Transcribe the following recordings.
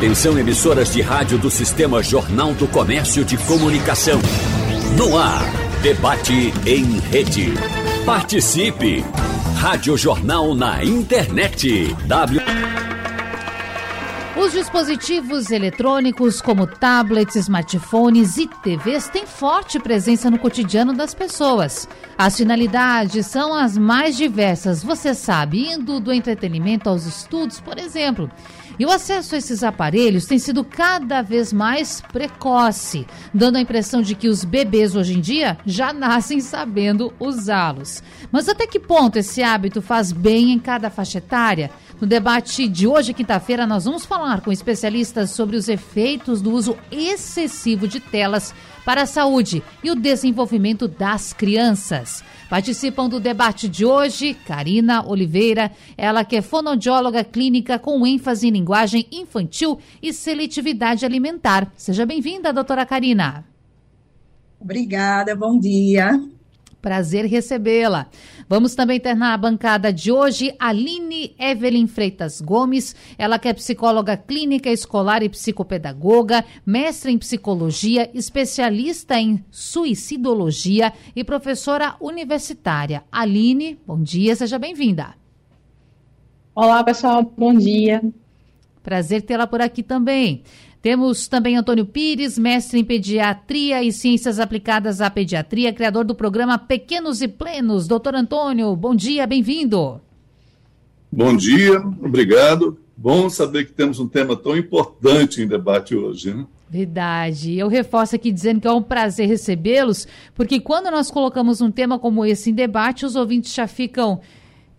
Atenção emissoras de rádio do Sistema Jornal do Comércio de Comunicação. No ar, debate em rede. Participe! Rádio Jornal na internet. W os dispositivos eletrônicos, como tablets, smartphones e TVs, têm forte presença no cotidiano das pessoas. As finalidades são as mais diversas, você sabe, indo do entretenimento aos estudos, por exemplo. E o acesso a esses aparelhos tem sido cada vez mais precoce, dando a impressão de que os bebês hoje em dia já nascem sabendo usá-los. Mas até que ponto esse hábito faz bem em cada faixa etária? No debate de hoje, quinta-feira, nós vamos falar com especialistas sobre os efeitos do uso excessivo de telas para a saúde e o desenvolvimento das crianças. Participam do debate de hoje Karina Oliveira, ela que é fonoaudióloga clínica com ênfase em linguagem infantil e seletividade alimentar. Seja bem-vinda, doutora Karina. Obrigada, bom dia. Prazer recebê-la. Vamos também ter na bancada de hoje Aline Evelyn Freitas Gomes, ela que é psicóloga clínica escolar e psicopedagoga, mestre em psicologia, especialista em suicidologia e professora universitária. Aline, bom dia, seja bem-vinda. Olá, pessoal, bom dia. Prazer tê-la por aqui também. Temos também Antônio Pires, mestre em pediatria e ciências aplicadas à pediatria, criador do programa Pequenos e Plenos. Doutor Antônio, bom dia, bem-vindo. Bom dia, obrigado. Bom saber que temos um tema tão importante em debate hoje. Né? Verdade. Eu reforço aqui dizendo que é um prazer recebê-los, porque quando nós colocamos um tema como esse em debate, os ouvintes já ficam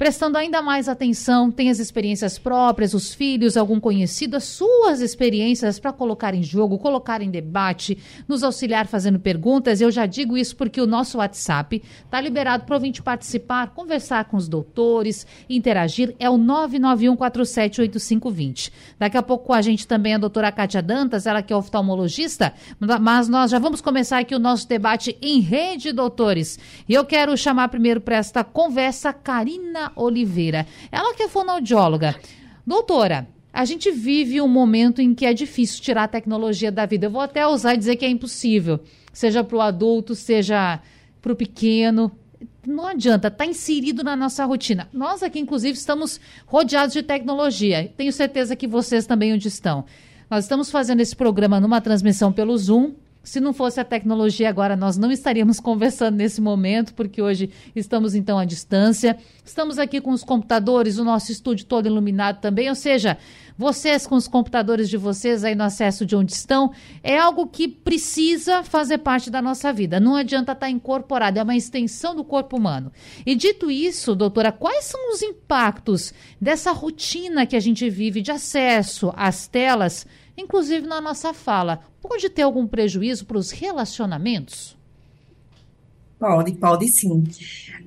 prestando ainda mais atenção, tem as experiências próprias, os filhos, algum conhecido, as suas experiências para colocar em jogo, colocar em debate, nos auxiliar fazendo perguntas. Eu já digo isso porque o nosso WhatsApp está liberado para o participar, conversar com os doutores, interagir. É o 991478520. Daqui a pouco com a gente também a doutora Kátia Dantas, ela que é oftalmologista, mas nós já vamos começar aqui o nosso debate em rede, doutores. E eu quero chamar primeiro para esta conversa Karina Oliveira. Ela que é fonoaudióloga. Doutora, a gente vive um momento em que é difícil tirar a tecnologia da vida. Eu vou até usar dizer que é impossível, seja para o adulto, seja para o pequeno. Não adianta, está inserido na nossa rotina. Nós aqui, inclusive, estamos rodeados de tecnologia. Tenho certeza que vocês também onde estão. Nós estamos fazendo esse programa numa transmissão pelo Zoom, se não fosse a tecnologia agora, nós não estaríamos conversando nesse momento, porque hoje estamos então à distância. Estamos aqui com os computadores, o nosso estúdio todo iluminado também, ou seja, vocês com os computadores de vocês aí no acesso de onde estão, é algo que precisa fazer parte da nossa vida. Não adianta estar incorporado, é uma extensão do corpo humano. E dito isso, doutora, quais são os impactos dessa rotina que a gente vive de acesso às telas? Inclusive na nossa fala, pode ter algum prejuízo para os relacionamentos? Pode, pode sim.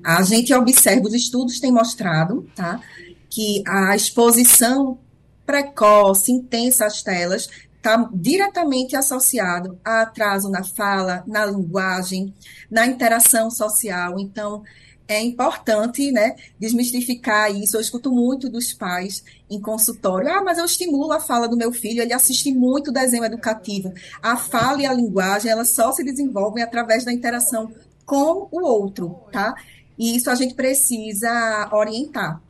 A gente observa, os estudos têm mostrado, tá, que a exposição precoce, intensa às telas, está diretamente associado a atraso na fala, na linguagem, na interação social. Então, é importante, né, desmistificar isso. Eu escuto muito dos pais em consultório. Ah, mas eu estimulo a fala do meu filho, ele assiste muito desenho educativo. A fala e a linguagem, elas só se desenvolvem através da interação com o outro, tá? E isso a gente precisa orientar.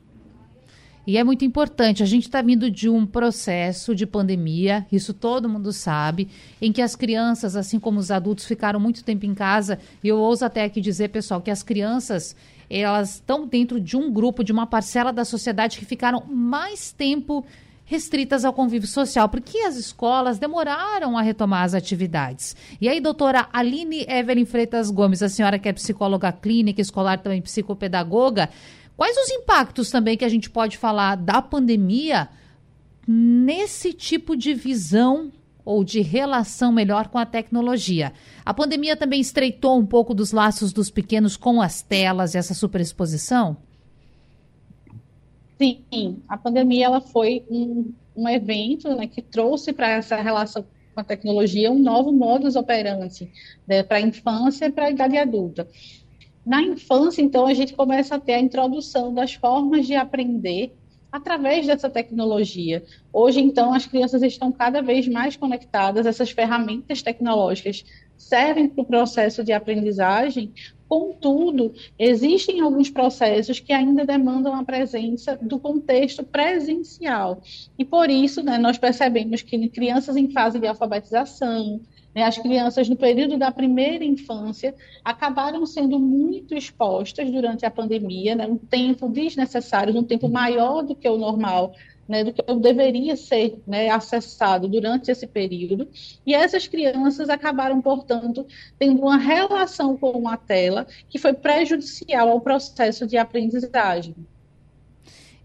E é muito importante, a gente está vindo de um processo de pandemia, isso todo mundo sabe, em que as crianças, assim como os adultos, ficaram muito tempo em casa. E eu ouso até aqui dizer, pessoal, que as crianças elas estão dentro de um grupo, de uma parcela da sociedade que ficaram mais tempo restritas ao convívio social, porque as escolas demoraram a retomar as atividades. E aí, doutora Aline Evelyn Freitas Gomes, a senhora que é psicóloga clínica, escolar também psicopedagoga, Quais os impactos também que a gente pode falar da pandemia nesse tipo de visão ou de relação melhor com a tecnologia? A pandemia também estreitou um pouco dos laços dos pequenos com as telas e essa superexposição? Sim, a pandemia ela foi um, um evento né, que trouxe para essa relação com a tecnologia um novo modus operandi né, para a infância e para a idade adulta. Na infância, então, a gente começa a ter a introdução das formas de aprender através dessa tecnologia. Hoje, então, as crianças estão cada vez mais conectadas, essas ferramentas tecnológicas servem para o processo de aprendizagem, contudo, existem alguns processos que ainda demandam a presença do contexto presencial. E por isso, né, nós percebemos que crianças em fase de alfabetização, as crianças no período da primeira infância acabaram sendo muito expostas durante a pandemia, né, um tempo desnecessário, um tempo maior do que o normal né, do que deveria ser né, acessado durante esse período. E essas crianças acabaram, portanto, tendo uma relação com a tela que foi prejudicial ao processo de aprendizagem.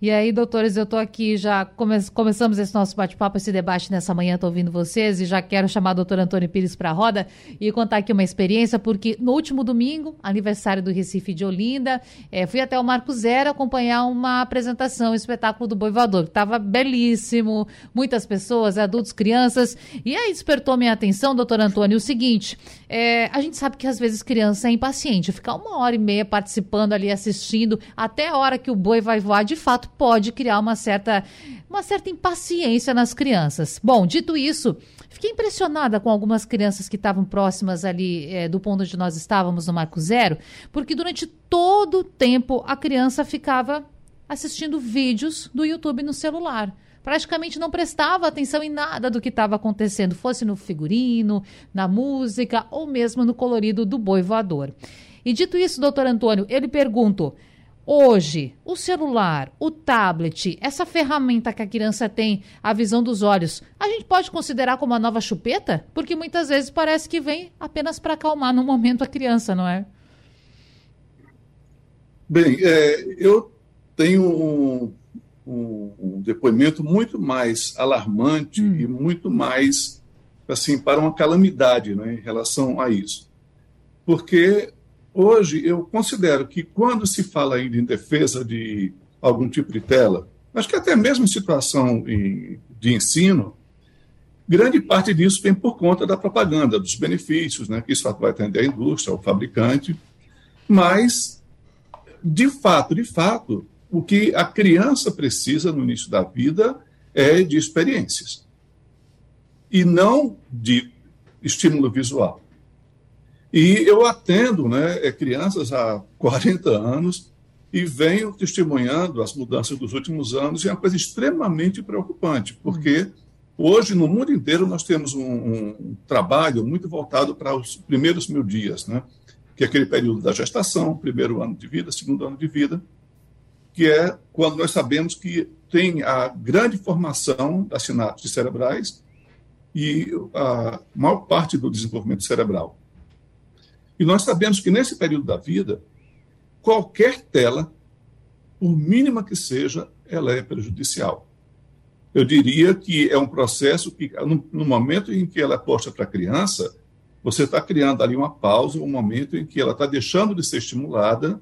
E aí, doutores, eu estou aqui, já come começamos esse nosso bate-papo, esse debate nessa manhã, estou ouvindo vocês e já quero chamar o doutor Antônio Pires para a roda e contar aqui uma experiência, porque no último domingo, aniversário do Recife de Olinda, é, fui até o Marco Zero acompanhar uma apresentação, um espetáculo do Boi Voador, que estava belíssimo, muitas pessoas, adultos, crianças, e aí despertou minha atenção, doutor Antônio, o seguinte, é, a gente sabe que às vezes criança é impaciente, ficar uma hora e meia participando ali, assistindo, até a hora que o boi vai voar, de fato, pode criar uma certa, uma certa impaciência nas crianças. Bom, dito isso, fiquei impressionada com algumas crianças que estavam próximas ali é, do ponto onde nós estávamos no Marco Zero, porque durante todo o tempo a criança ficava assistindo vídeos do YouTube no celular praticamente não prestava atenção em nada do que estava acontecendo, fosse no figurino, na música ou mesmo no colorido do boi voador. E dito isso, doutor Antônio, eu lhe pergunto: Hoje, o celular, o tablet, essa ferramenta que a criança tem, a visão dos olhos, a gente pode considerar como uma nova chupeta? Porque muitas vezes parece que vem apenas para acalmar no momento a criança, não é? Bem, é, eu tenho um, um, um, depoimento muito mais alarmante hum. e muito mais assim para uma calamidade né, em relação a isso. Porque Hoje, eu considero que quando se fala ainda em defesa de algum tipo de tela, acho que até mesmo em situação de ensino, grande parte disso vem por conta da propaganda, dos benefícios, né, que isso vai atender a indústria, o fabricante, mas, de fato, de fato, o que a criança precisa no início da vida é de experiências e não de estímulo visual. E eu atendo né, é, crianças há 40 anos e venho testemunhando as mudanças dos últimos anos, e é uma coisa extremamente preocupante, porque hoje, no mundo inteiro, nós temos um, um trabalho muito voltado para os primeiros mil dias, né? que é aquele período da gestação, primeiro ano de vida, segundo ano de vida, que é quando nós sabemos que tem a grande formação das sinapses cerebrais e a maior parte do desenvolvimento cerebral. E nós sabemos que nesse período da vida, qualquer tela, por mínima que seja, ela é prejudicial. Eu diria que é um processo que, no, momento em que ela é posta para a criança, você está criando ali uma pausa, um momento em que ela está deixando de ser estimulada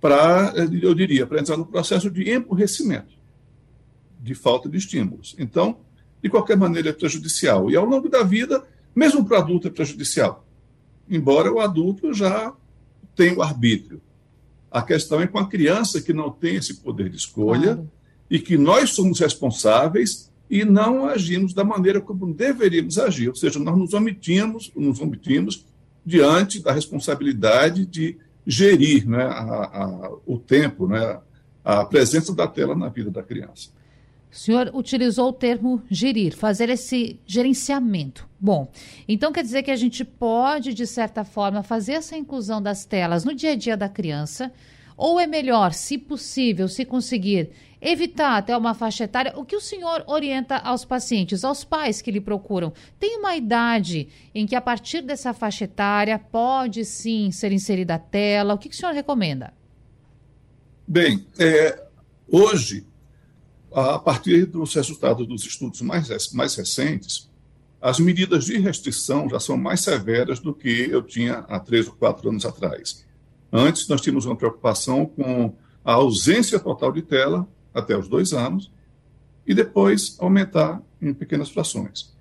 para, eu diria, para entrar no processo de emburrecimento, de falta de estímulos. Então, de qualquer maneira, é prejudicial. E ao longo da vida, mesmo para adulto, é prejudicial embora o adulto já tenha o arbítrio. A questão é com a criança que não tem esse poder de escolha claro. e que nós somos responsáveis e não agimos da maneira como deveríamos agir, ou seja, nós nos omitimos, nos omitimos diante da responsabilidade de gerir né, a, a, o tempo, né, a presença da tela na vida da criança. O senhor utilizou o termo gerir, fazer esse gerenciamento. Bom, então quer dizer que a gente pode, de certa forma, fazer essa inclusão das telas no dia a dia da criança, ou é melhor, se possível, se conseguir, evitar até uma faixa etária? O que o senhor orienta aos pacientes, aos pais que lhe procuram? Tem uma idade em que, a partir dessa faixa etária, pode sim ser inserida a tela? O que, que o senhor recomenda? Bem, é, hoje a partir dos resultados dos estudos mais, mais recentes, as medidas de restrição já são mais severas do que eu tinha há três ou quatro anos atrás. Antes, nós tínhamos uma preocupação com a ausência total de tela até os dois anos e depois aumentar em pequenas frações.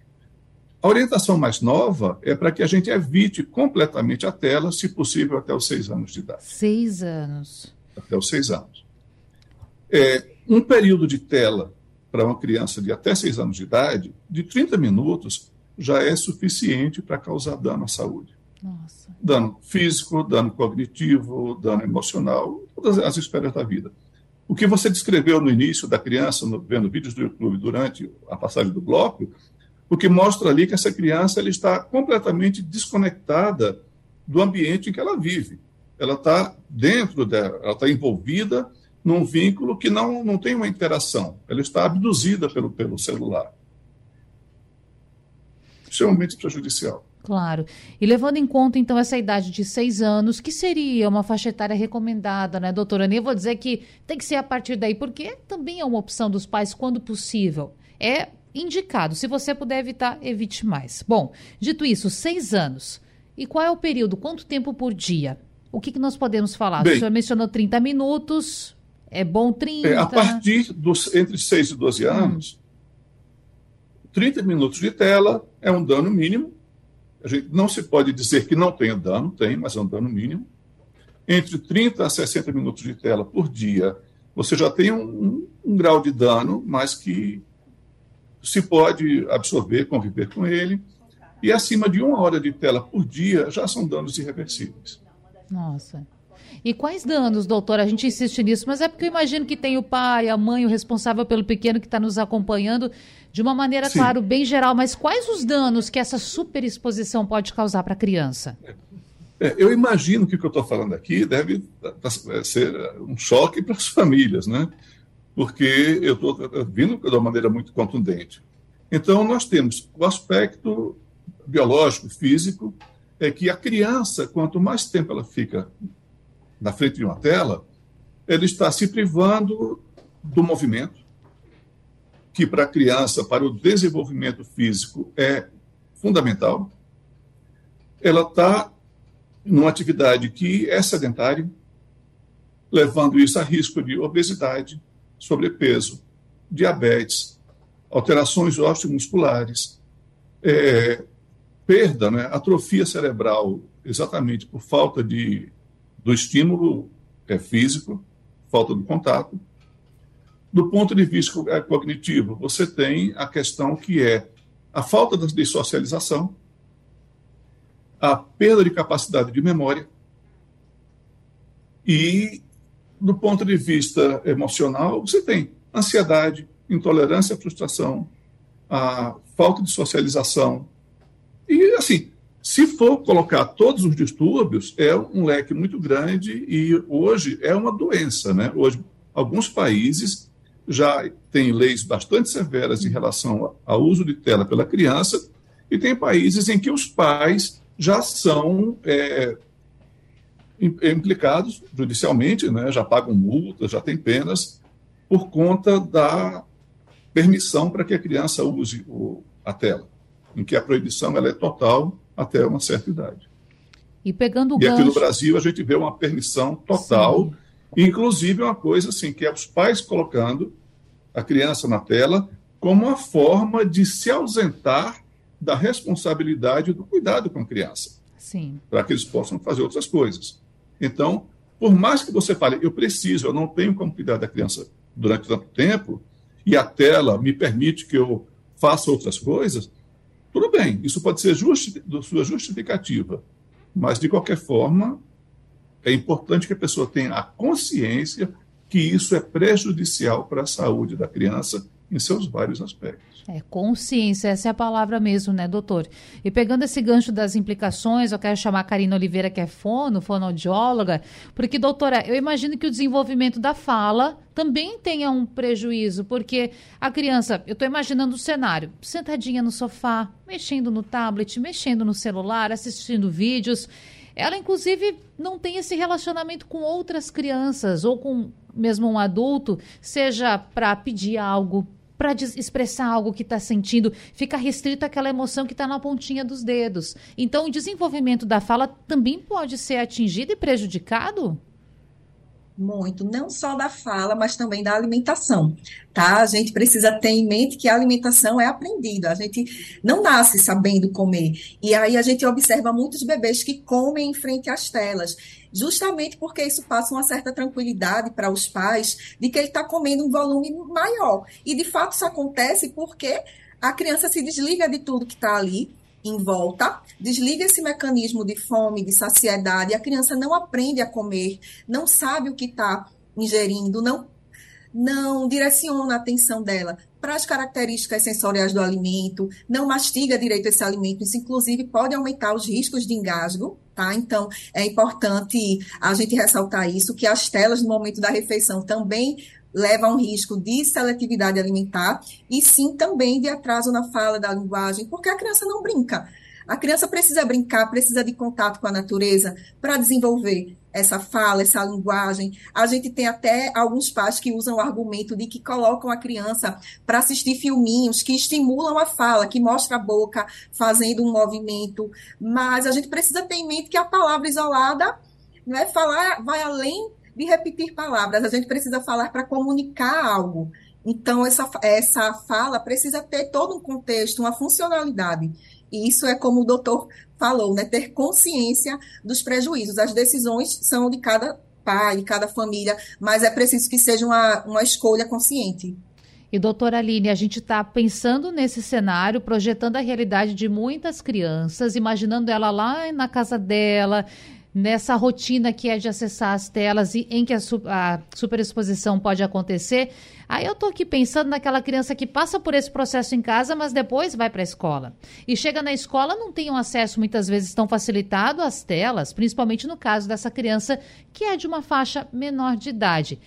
A orientação mais nova é para que a gente evite completamente a tela, se possível, até os seis anos de idade. Seis anos. Até os seis anos. É, um período de tela para uma criança de até 6 anos de idade, de 30 minutos, já é suficiente para causar dano à saúde. Nossa. Dano físico, dano cognitivo, dano emocional, todas as esferas da vida. O que você descreveu no início da criança, no, vendo vídeos do YouTube durante a passagem do bloco, o que mostra ali que essa criança ela está completamente desconectada do ambiente em que ela vive. Ela está dentro dela, ela está envolvida num vínculo que não, não tem uma interação. Ela está abduzida pelo, pelo celular. Extremamente prejudicial. Claro. E levando em conta, então, essa idade de seis anos, que seria uma faixa etária recomendada, né, doutora? Nem vou dizer que tem que ser a partir daí, porque também é uma opção dos pais quando possível. É indicado. Se você puder evitar, evite mais. Bom, dito isso, seis anos. E qual é o período? Quanto tempo por dia? O que, que nós podemos falar? Bem, o senhor mencionou 30 minutos. É bom 30? É, a partir dos entre 6 e 12 hum. anos, hum. 30 minutos de tela é um dano mínimo a gente não se pode dizer que não tenha dano, tem, mas é um dano mínimo. Entre 30 a 60 minutos de tela por dia, você já tem um, um, um grau de dano, mas que se pode absorver, conviver com ele. E acima de uma hora de tela por dia já são danos irreversíveis. Nossa. E quais danos, doutor? A gente insiste nisso, mas é porque eu imagino que tem o pai, a mãe, o responsável pelo pequeno que está nos acompanhando de uma maneira, Sim. claro, bem geral. Mas quais os danos que essa superexposição pode causar para a criança? É, eu imagino que o que eu estou falando aqui deve é, ser um choque para as famílias, né? Porque eu estou vindo de uma maneira muito contundente. Então, nós temos o aspecto biológico, físico, é que a criança, quanto mais tempo ela fica na frente de uma tela, ele está se privando do movimento, que para a criança, para o desenvolvimento físico, é fundamental. Ela está numa atividade que é sedentária, levando isso a risco de obesidade, sobrepeso, diabetes, alterações osteomusculares, é, perda, né, atrofia cerebral, exatamente por falta de do estímulo é, físico, falta do contato. Do ponto de vista é, cognitivo, você tem a questão que é a falta de socialização, a perda de capacidade de memória e, do ponto de vista emocional, você tem ansiedade, intolerância à frustração, a falta de socialização. E, assim, se for colocar todos os distúrbios, é um leque muito grande e hoje é uma doença. Né? Hoje, alguns países já têm leis bastante severas em relação ao uso de tela pela criança, e tem países em que os pais já são é, implicados judicialmente, né? já pagam multas, já têm penas, por conta da permissão para que a criança use o, a tela, em que a proibição ela é total até uma certa idade. E pegando o E gancho... aqui no Brasil a gente vê uma permissão total, Sim. inclusive uma coisa assim, que é os pais colocando a criança na tela como uma forma de se ausentar da responsabilidade do cuidado com a criança. Sim. Para que eles possam fazer outras coisas. Então, por mais que você fale, eu preciso, eu não tenho como cuidar da criança durante tanto tempo, e a tela me permite que eu faça outras coisas, tudo bem, isso pode ser justi sua justificativa, mas de qualquer forma, é importante que a pessoa tenha a consciência que isso é prejudicial para a saúde da criança em seus vários aspectos. É, consciência, essa é a palavra mesmo, né, doutor? E pegando esse gancho das implicações, eu quero chamar a Karina Oliveira, que é fono, fonoaudióloga, porque, doutora, eu imagino que o desenvolvimento da fala também tenha um prejuízo, porque a criança, eu estou imaginando o cenário, sentadinha no sofá, mexendo no tablet, mexendo no celular, assistindo vídeos. Ela, inclusive, não tem esse relacionamento com outras crianças ou com mesmo um adulto, seja para pedir algo, para expressar algo que está sentindo, fica restrito àquela emoção que está na pontinha dos dedos. Então, o desenvolvimento da fala também pode ser atingido e prejudicado? Muito, não só da fala, mas também da alimentação, tá? A gente precisa ter em mente que a alimentação é aprendida, a gente não nasce sabendo comer. E aí a gente observa muitos bebês que comem em frente às telas, justamente porque isso passa uma certa tranquilidade para os pais de que ele está comendo um volume maior. E de fato isso acontece porque a criança se desliga de tudo que está ali em volta, desliga esse mecanismo de fome, de saciedade, a criança não aprende a comer, não sabe o que está ingerindo, não, não direciona a atenção dela para as características sensoriais do alimento, não mastiga direito esse alimento, isso inclusive pode aumentar os riscos de engasgo, tá? Então, é importante a gente ressaltar isso, que as telas no momento da refeição também leva a um risco de seletividade alimentar e sim também de atraso na fala da linguagem, porque a criança não brinca. A criança precisa brincar, precisa de contato com a natureza para desenvolver essa fala, essa linguagem. A gente tem até alguns pais que usam o argumento de que colocam a criança para assistir filminhos que estimulam a fala, que mostra a boca fazendo um movimento. Mas a gente precisa ter em mente que a palavra isolada, né, falar vai além de repetir palavras, a gente precisa falar para comunicar algo. Então, essa, essa fala precisa ter todo um contexto, uma funcionalidade. E isso é como o doutor falou, né? Ter consciência dos prejuízos. As decisões são de cada pai, de cada família, mas é preciso que seja uma, uma escolha consciente. E, doutora Aline, a gente está pensando nesse cenário, projetando a realidade de muitas crianças, imaginando ela lá na casa dela, nessa rotina que é de acessar as telas e em que a, su a superexposição pode acontecer. Aí eu estou aqui pensando naquela criança que passa por esse processo em casa, mas depois vai para a escola. E chega na escola, não tem um acesso muitas vezes tão facilitado às telas, principalmente no caso dessa criança que é de uma faixa menor de idade.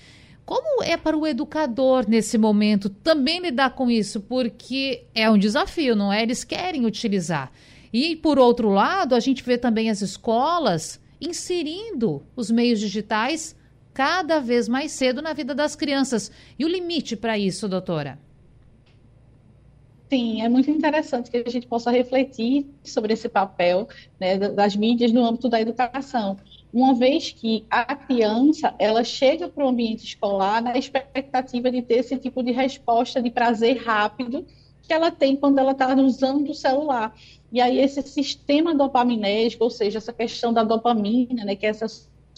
Como é para o educador nesse momento também lidar com isso? Porque é um desafio, não é? Eles querem utilizar. E, por outro lado, a gente vê também as escolas inserindo os meios digitais cada vez mais cedo na vida das crianças. E o limite para isso, doutora? Sim, é muito interessante que a gente possa refletir sobre esse papel né, das mídias no âmbito da educação, uma vez que a criança ela chega para o ambiente escolar na expectativa de ter esse tipo de resposta de prazer rápido que ela tem quando ela está usando o celular. E aí esse sistema dopaminérgico, ou seja, essa questão da dopamina, né, que é essa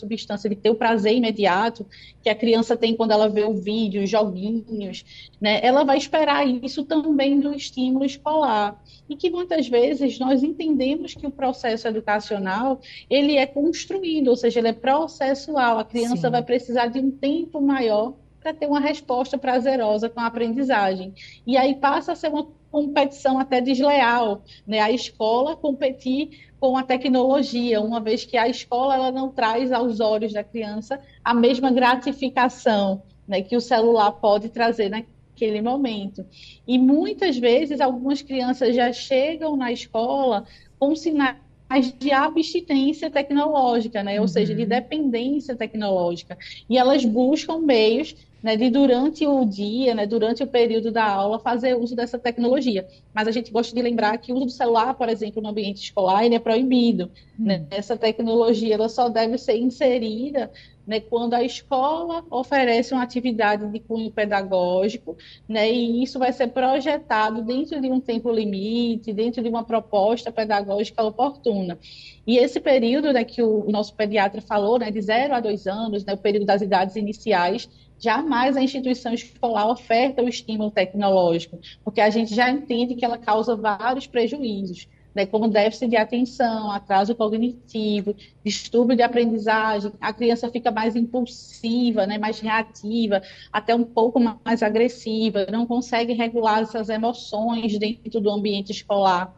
substância de ter o prazer imediato que a criança tem quando ela vê o vídeo, os joguinhos, né? Ela vai esperar isso também do estímulo escolar. E que muitas vezes nós entendemos que o processo educacional, ele é construído, ou seja, ele é processual. A criança Sim. vai precisar de um tempo maior para ter uma resposta prazerosa com a aprendizagem. E aí passa a ser uma competição até desleal, né? A escola competir com a tecnologia, uma vez que a escola ela não traz aos olhos da criança a mesma gratificação né, que o celular pode trazer naquele momento. E muitas vezes algumas crianças já chegam na escola com sinais de abstinência tecnológica, né? Ou seja, de uhum. dependência tecnológica. E elas buscam meios né, de durante o dia, né, durante o período da aula, fazer uso dessa tecnologia. Mas a gente gosta de lembrar que o uso do celular, por exemplo, no ambiente escolar, ele é proibido. Hum. Né? Essa tecnologia ela só deve ser inserida né, quando a escola oferece uma atividade de cunho pedagógico, né, e isso vai ser projetado dentro de um tempo limite, dentro de uma proposta pedagógica oportuna. E esse período né, que o nosso pediatra falou, né, de zero a dois anos, né, o período das idades iniciais, jamais a instituição escolar oferta o estímulo tecnológico, porque a gente já entende que ela causa vários prejuízos, né, como déficit de atenção, atraso cognitivo, distúrbio de aprendizagem, a criança fica mais impulsiva, né, mais reativa, até um pouco mais agressiva, não consegue regular essas emoções dentro do ambiente escolar.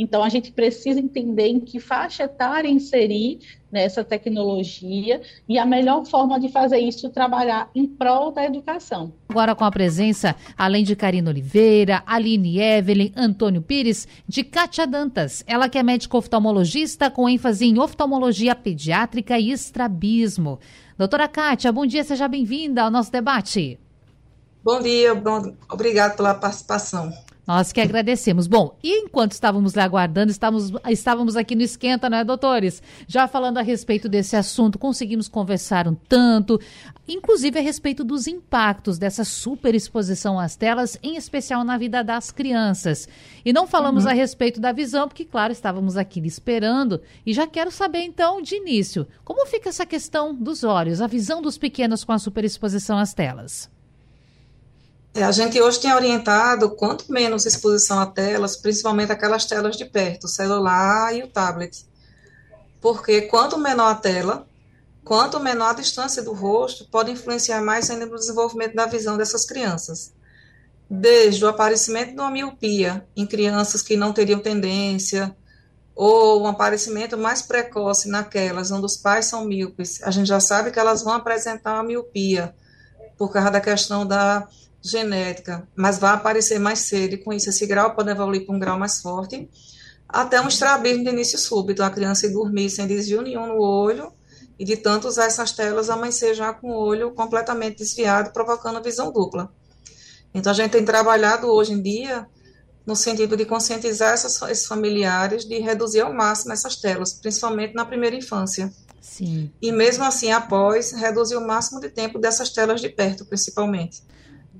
Então, a gente precisa entender em que faixa etária inserir nessa tecnologia e a melhor forma de fazer isso é trabalhar em prol da educação. Agora com a presença, além de Karina Oliveira, Aline Evelyn, Antônio Pires, de Kátia Dantas. Ela que é médica oftalmologista com ênfase em oftalmologia pediátrica e estrabismo. Doutora Kátia, bom dia, seja bem-vinda ao nosso debate. Bom dia, bom, obrigado pela participação. Nós que agradecemos. Bom, e enquanto estávamos lá aguardando, estávamos, estávamos aqui no Esquenta, não é, doutores? Já falando a respeito desse assunto, conseguimos conversar um tanto, inclusive a respeito dos impactos dessa superexposição às telas, em especial na vida das crianças. E não falamos uhum. a respeito da visão, porque, claro, estávamos aqui esperando. E já quero saber, então, de início, como fica essa questão dos olhos, a visão dos pequenos com a superexposição às telas? É, a gente hoje tem orientado quanto menos exposição a telas, principalmente aquelas telas de perto, o celular e o tablet. Porque quanto menor a tela, quanto menor a distância do rosto, pode influenciar mais ainda no desenvolvimento da visão dessas crianças. Desde o aparecimento de uma miopia em crianças que não teriam tendência, ou um aparecimento mais precoce naquelas onde os pais são míopes, a gente já sabe que elas vão apresentar uma miopia por causa da questão da genética, mas vai aparecer mais cedo, e com isso esse grau pode evoluir para um grau mais forte, até um estrabismo de início súbito, a criança ir dormir sem desvio nenhum no olho, e de tanto usar essas telas, amanhecer já com o olho completamente desviado, provocando visão dupla. Então, a gente tem trabalhado hoje em dia no sentido de conscientizar essas, esses familiares de reduzir ao máximo essas telas, principalmente na primeira infância. Sim. E mesmo assim, após, reduzir o máximo de tempo dessas telas de perto, principalmente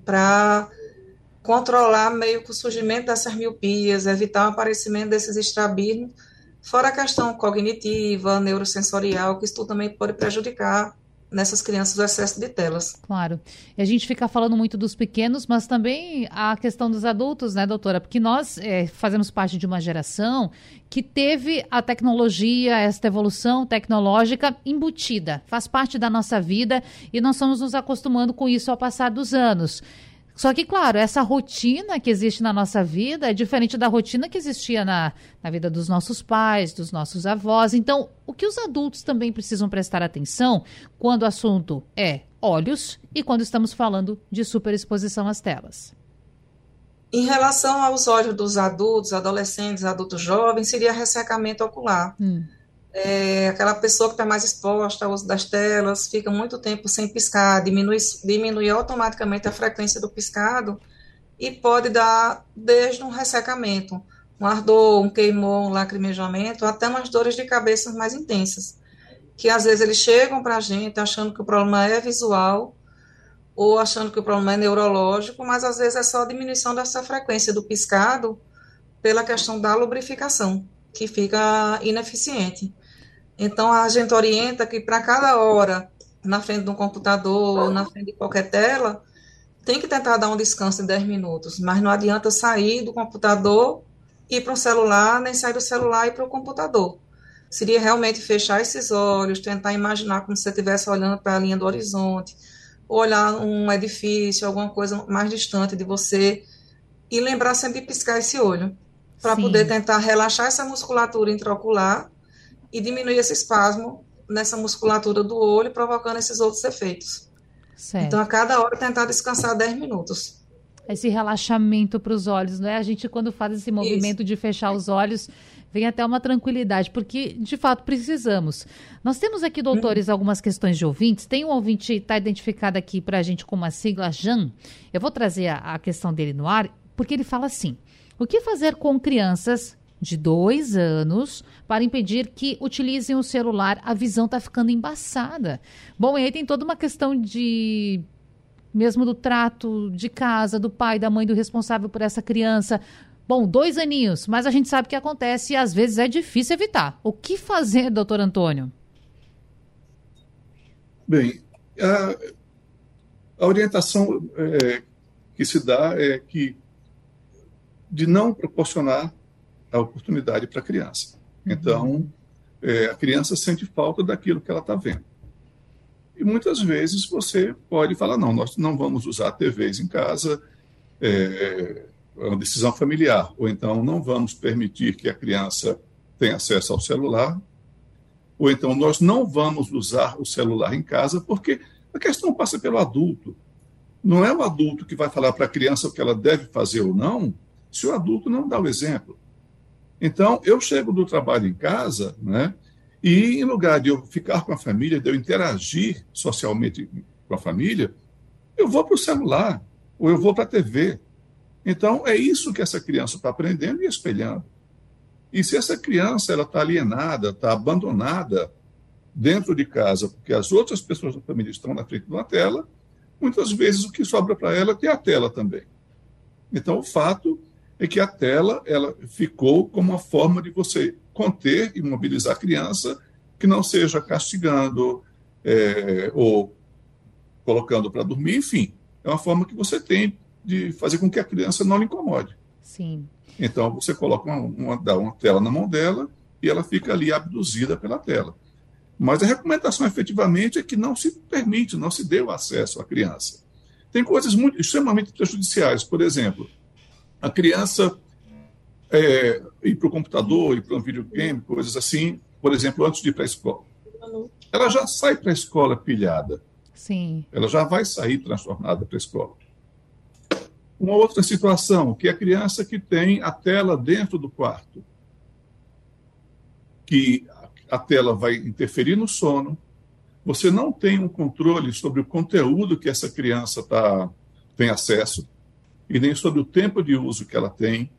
para controlar meio que o surgimento dessas miopias, evitar o aparecimento desses estrabismos, fora a questão cognitiva, neurosensorial, que isso também pode prejudicar nessas crianças o excesso de telas. Claro. E a gente fica falando muito dos pequenos, mas também a questão dos adultos, né, doutora? Porque nós é, fazemos parte de uma geração que teve a tecnologia, esta evolução tecnológica embutida, faz parte da nossa vida e nós estamos nos acostumando com isso ao passar dos anos. Só que, claro, essa rotina que existe na nossa vida é diferente da rotina que existia na, na vida dos nossos pais, dos nossos avós. Então, o que os adultos também precisam prestar atenção quando o assunto é olhos e quando estamos falando de superexposição às telas? Em relação aos olhos dos adultos, adolescentes, adultos jovens, seria ressecamento ocular. Hum é, aquela pessoa que está mais exposta ao uso das telas, fica muito tempo sem piscar, diminui, diminui automaticamente a frequência do piscado e pode dar desde um ressecamento, um ardor, um queimor, um lacrimejamento, até umas dores de cabeça mais intensas, que às vezes eles chegam para a gente achando que o problema é visual ou achando que o problema é neurológico, mas às vezes é só a diminuição dessa frequência do piscado pela questão da lubrificação, que fica ineficiente. Então, a gente orienta que para cada hora na frente de um computador, na frente de qualquer tela, tem que tentar dar um descanso de 10 minutos, mas não adianta sair do computador, ir para o celular, nem sair do celular e ir para o computador. Seria realmente fechar esses olhos, tentar imaginar como se você estivesse olhando para a linha do horizonte, olhar um edifício, alguma coisa mais distante de você, e lembrar sempre de piscar esse olho, para poder tentar relaxar essa musculatura intraocular e diminuir esse espasmo nessa musculatura do olho, provocando esses outros efeitos. Certo. Então, a cada hora, tentar descansar 10 minutos. Esse relaxamento para os olhos, não é? A gente, quando faz esse movimento Isso. de fechar os olhos, vem até uma tranquilidade, porque de fato precisamos. Nós temos aqui, doutores, uhum. algumas questões de ouvintes. Tem um ouvinte está identificado aqui para a gente com a sigla JAN. Eu vou trazer a, a questão dele no ar, porque ele fala assim: o que fazer com crianças de dois anos para impedir que utilizem o celular. A visão está ficando embaçada. Bom, e aí tem toda uma questão de mesmo do trato de casa, do pai, da mãe, do responsável por essa criança. Bom, dois aninhos, mas a gente sabe que acontece e às vezes é difícil evitar. O que fazer, doutor Antônio? Bem, a, a orientação é, que se dá é que de não proporcionar a oportunidade para a criança. Então, é, a criança sente falta daquilo que ela está vendo. E muitas vezes você pode falar: não, nós não vamos usar TVs em casa, é, é uma decisão familiar, ou então não vamos permitir que a criança tenha acesso ao celular, ou então nós não vamos usar o celular em casa, porque a questão passa pelo adulto. Não é o adulto que vai falar para a criança o que ela deve fazer ou não, se o adulto não dá o exemplo. Então, eu chego do trabalho em casa, né? E em lugar de eu ficar com a família, de eu interagir socialmente com a família, eu vou para o celular ou eu vou para a TV. Então, é isso que essa criança está aprendendo e espelhando. E se essa criança ela está alienada, está abandonada dentro de casa, porque as outras pessoas da família estão na frente de uma tela, muitas vezes o que sobra para ela é a tela também. Então, o fato é que a tela ela ficou como uma forma de você conter e mobilizar a criança, que não seja castigando é, ou colocando para dormir, enfim, é uma forma que você tem de fazer com que a criança não lhe incomode. Sim. Então, você coloca uma, uma, dá uma tela na mão dela e ela fica ali abduzida pela tela. Mas a recomendação efetivamente é que não se permite, não se dê o acesso à criança. Tem coisas muito, extremamente prejudiciais. Por exemplo, a criança é, ir para o computador, ir para um videogame, coisas assim, por exemplo, antes de ir para a escola. Ela já sai para a escola pilhada. Sim. Ela já vai sair transtornada para a escola. Uma outra situação, que é a criança que tem a tela dentro do quarto, que a tela vai interferir no sono, você não tem um controle sobre o conteúdo que essa criança tá, tem acesso, e nem sobre o tempo de uso que ela tem,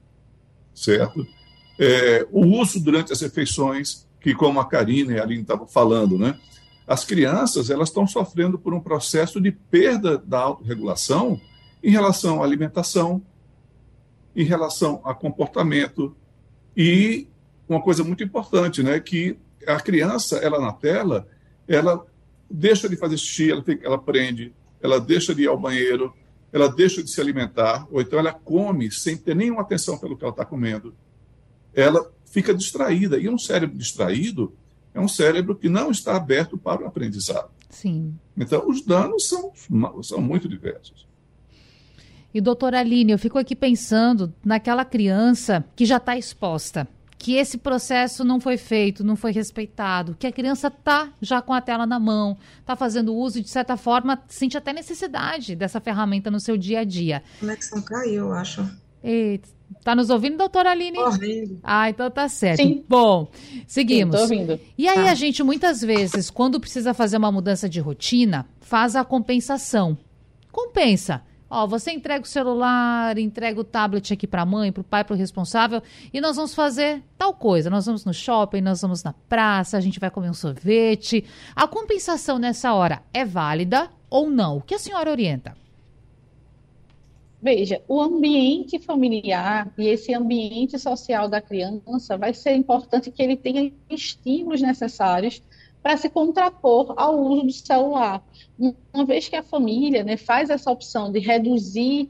certo? É, o uso durante as refeições, que como a Karina e a Aline estavam falando, né? As crianças elas estão sofrendo por um processo de perda da autorregulação em relação à alimentação, em relação a comportamento e uma coisa muito importante, né, que a criança, ela na tela, ela deixa de fazer xixi, ela, tem, ela prende, ela deixa de ir ao banheiro, ela deixa de se alimentar, ou então ela come sem ter nenhuma atenção pelo que ela está comendo. Ela fica distraída. E um cérebro distraído é um cérebro que não está aberto para o aprendizado. Sim. Então, os danos são, são muito diversos. E, doutora Aline, eu fico aqui pensando naquela criança que já está exposta, que esse processo não foi feito, não foi respeitado, que a criança está já com a tela na mão, está fazendo uso e, de certa forma, sente até necessidade dessa ferramenta no seu dia a dia. A conexão caiu, eu acho. Eita. Tá nos ouvindo, doutora Aline? Correndo. Ah, então tá certo. Sim. Bom, seguimos. Sim, tô ouvindo. E aí Tá. a gente, muitas vezes, quando precisa fazer uma mudança de rotina, faz a compensação. Compensa. Ó, você entrega o celular, entrega o tablet aqui para a mãe, para o pai, para o responsável, e nós vamos fazer tal coisa. Nós vamos no shopping, nós vamos na praça, a gente vai comer um sorvete. A compensação nessa hora é válida ou não? O que a senhora orienta? Veja, o ambiente familiar e esse ambiente social da criança vai ser importante que ele tenha estímulos necessários para se contrapor ao uso do celular. Uma vez que a família né, faz essa opção de reduzir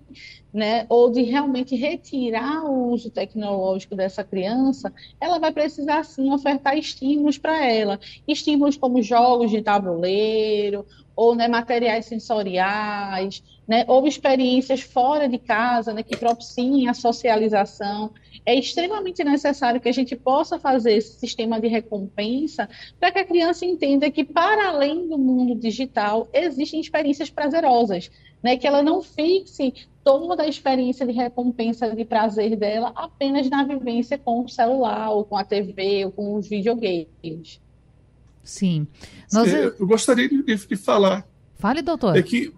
né, ou de realmente retirar o uso tecnológico dessa criança, ela vai precisar sim ofertar estímulos para ela. Estímulos como jogos de tabuleiro, ou né, materiais sensoriais, né, ou experiências fora de casa né, que propiciem a socialização. É extremamente necessário que a gente possa fazer esse sistema de recompensa para que a criança entenda que, para além do mundo digital, existem experiências prazerosas, né, que ela não fixe toda a experiência de recompensa de prazer dela apenas na vivência com o celular, ou com a TV, ou com os videogames. Sim. Nós... É, Eu gostaria de, de falar. Fale, doutor. É que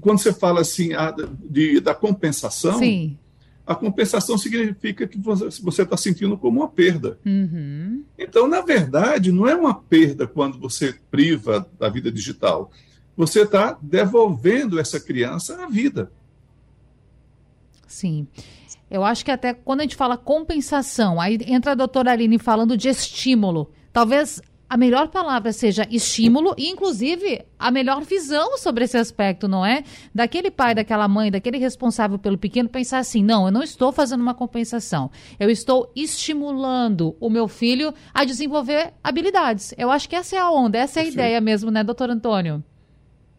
quando você fala assim a, de, da compensação, Sim. a compensação significa que você está sentindo como uma perda. Uhum. Então, na verdade, não é uma perda quando você priva da vida digital. Você está devolvendo essa criança à vida. Sim. Eu acho que até quando a gente fala compensação, aí entra a doutora Aline falando de estímulo. Talvez a melhor palavra seja estímulo e, inclusive, a melhor visão sobre esse aspecto, não é? Daquele pai, daquela mãe, daquele responsável pelo pequeno pensar assim: não, eu não estou fazendo uma compensação. Eu estou estimulando o meu filho a desenvolver habilidades. Eu acho que essa é a onda, essa é a Perfeito. ideia mesmo, né, doutor Antônio?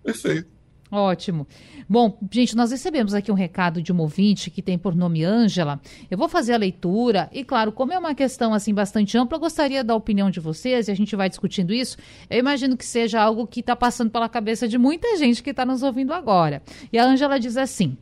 Perfeito. Ótimo. Bom, gente, nós recebemos aqui um recado de uma ouvinte que tem por nome Ângela. Eu vou fazer a leitura e, claro, como é uma questão assim bastante ampla, eu gostaria da opinião de vocês e a gente vai discutindo isso. Eu imagino que seja algo que está passando pela cabeça de muita gente que está nos ouvindo agora. E a Ângela diz assim: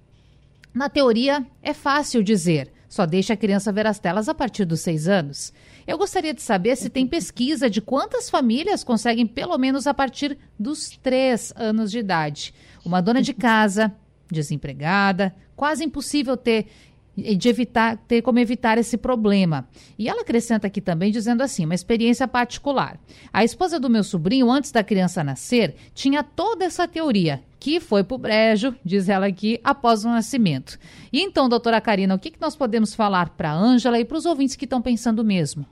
na teoria, é fácil dizer, só deixa a criança ver as telas a partir dos seis anos. Eu gostaria de saber se tem pesquisa de quantas famílias conseguem pelo menos a partir dos três anos de idade. Uma dona de casa desempregada, quase impossível ter de evitar ter como evitar esse problema. E ela acrescenta aqui também dizendo assim, uma experiência particular. A esposa do meu sobrinho, antes da criança nascer, tinha toda essa teoria que foi para o brejo, diz ela aqui, após o nascimento. E então, doutora Karina, o que, que nós podemos falar para a Ângela e para os ouvintes que estão pensando mesmo?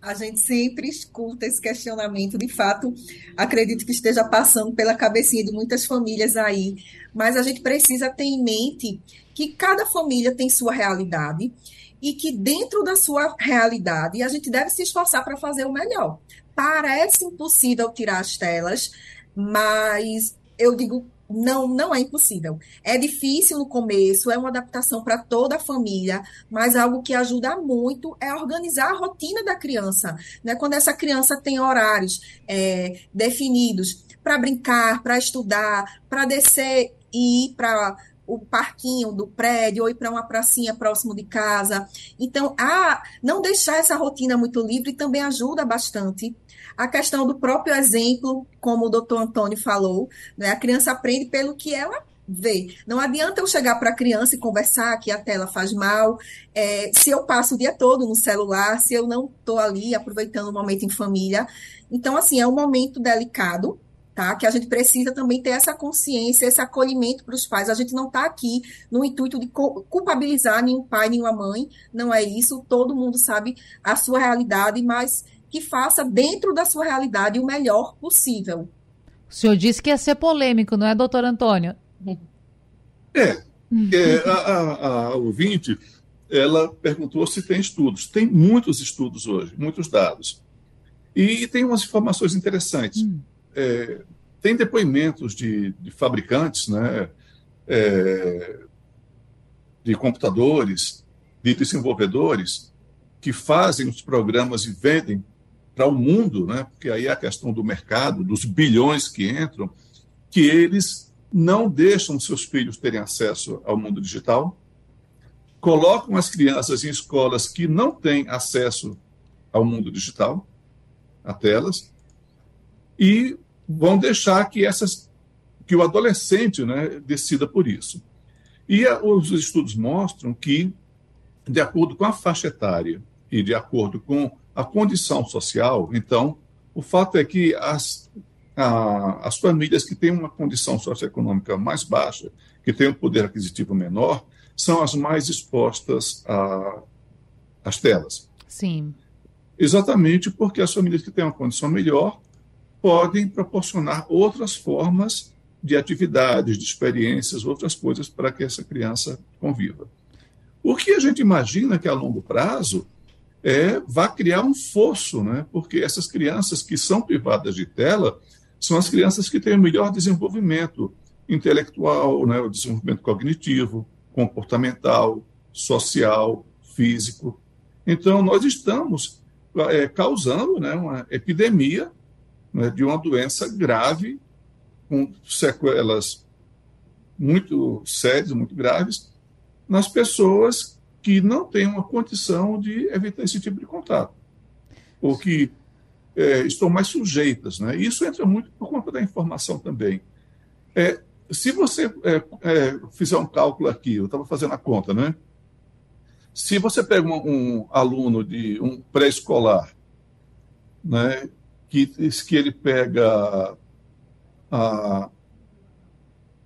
A gente sempre escuta esse questionamento, de fato, acredito que esteja passando pela cabecinha de muitas famílias aí, mas a gente precisa ter em mente que cada família tem sua realidade e que dentro da sua realidade a gente deve se esforçar para fazer o melhor. Parece impossível tirar as telas, mas eu digo não, não é impossível. É difícil no começo, é uma adaptação para toda a família, mas algo que ajuda muito é organizar a rotina da criança. Né? Quando essa criança tem horários é, definidos para brincar, para estudar, para descer e ir para o parquinho do prédio ou ir para uma pracinha próximo de casa. Então, a não deixar essa rotina muito livre também ajuda bastante a questão do próprio exemplo, como o doutor Antônio falou, né? a criança aprende pelo que ela vê. Não adianta eu chegar para a criança e conversar que a tela faz mal, é, se eu passo o dia todo no celular, se eu não estou ali aproveitando o momento em família. Então, assim, é um momento delicado, tá? Que a gente precisa também ter essa consciência, esse acolhimento para os pais. A gente não está aqui no intuito de culpabilizar nenhum pai, nenhuma mãe, não é isso. Todo mundo sabe a sua realidade, mas que faça dentro da sua realidade o melhor possível. O senhor disse que ia ser polêmico, não é, doutor Antônio? É. é a, a, a ouvinte, ela perguntou se tem estudos. Tem muitos estudos hoje, muitos dados. E tem umas informações interessantes. Hum. É, tem depoimentos de, de fabricantes, né, é, de computadores, de desenvolvedores, que fazem os programas e vendem para o mundo, né? porque aí é a questão do mercado, dos bilhões que entram, que eles não deixam seus filhos terem acesso ao mundo digital, colocam as crianças em escolas que não têm acesso ao mundo digital, a telas, e vão deixar que essas que o adolescente né, decida por isso. E a, os estudos mostram que, de acordo com a faixa etária e de acordo com a condição social, então, o fato é que as, a, as famílias que têm uma condição socioeconômica mais baixa, que têm um poder aquisitivo menor, são as mais expostas às telas. Sim. Exatamente porque as famílias que têm uma condição melhor podem proporcionar outras formas de atividades, de experiências, outras coisas para que essa criança conviva. O que a gente imagina que a longo prazo é, vai criar um fosso, né? porque essas crianças que são privadas de tela são as crianças que têm o melhor desenvolvimento intelectual, né? o desenvolvimento cognitivo, comportamental, social, físico. Então, nós estamos é, causando né, uma epidemia né, de uma doença grave, com sequelas muito sérias, muito graves, nas pessoas que não têm uma condição de evitar esse tipo de contato, ou que é, estão mais sujeitas. Né? Isso entra muito por conta da informação também. É, se você é, é fizer um cálculo aqui, eu estava fazendo a conta, né? Se você pega um, um aluno de um pré-escolar, né, que, que ele pega a,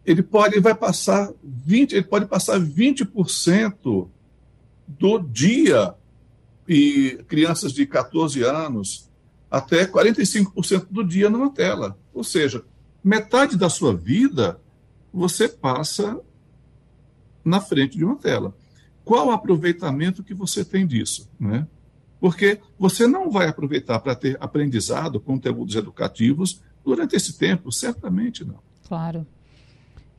ele pode ele vai passar 20, ele pode passar 20% do dia e crianças de 14 anos até 45% do dia numa tela. Ou seja, metade da sua vida você passa na frente de uma tela. Qual o aproveitamento que você tem disso? Né? Porque você não vai aproveitar para ter aprendizado, conteúdos educativos durante esse tempo, certamente não. Claro.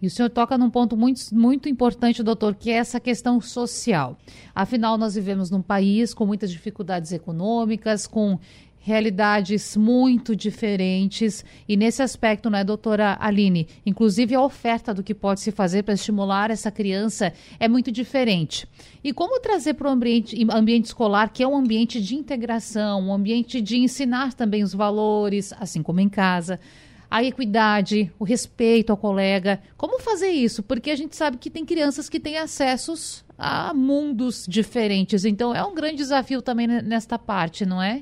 E o senhor toca num ponto muito, muito importante, doutor, que é essa questão social. Afinal, nós vivemos num país com muitas dificuldades econômicas, com realidades muito diferentes. E nesse aspecto, né, doutora Aline? Inclusive a oferta do que pode se fazer para estimular essa criança é muito diferente. E como trazer para o ambiente, ambiente escolar, que é um ambiente de integração, um ambiente de ensinar também os valores, assim como em casa a equidade, o respeito ao colega. Como fazer isso? Porque a gente sabe que tem crianças que têm acessos a mundos diferentes. Então é um grande desafio também nesta parte, não é?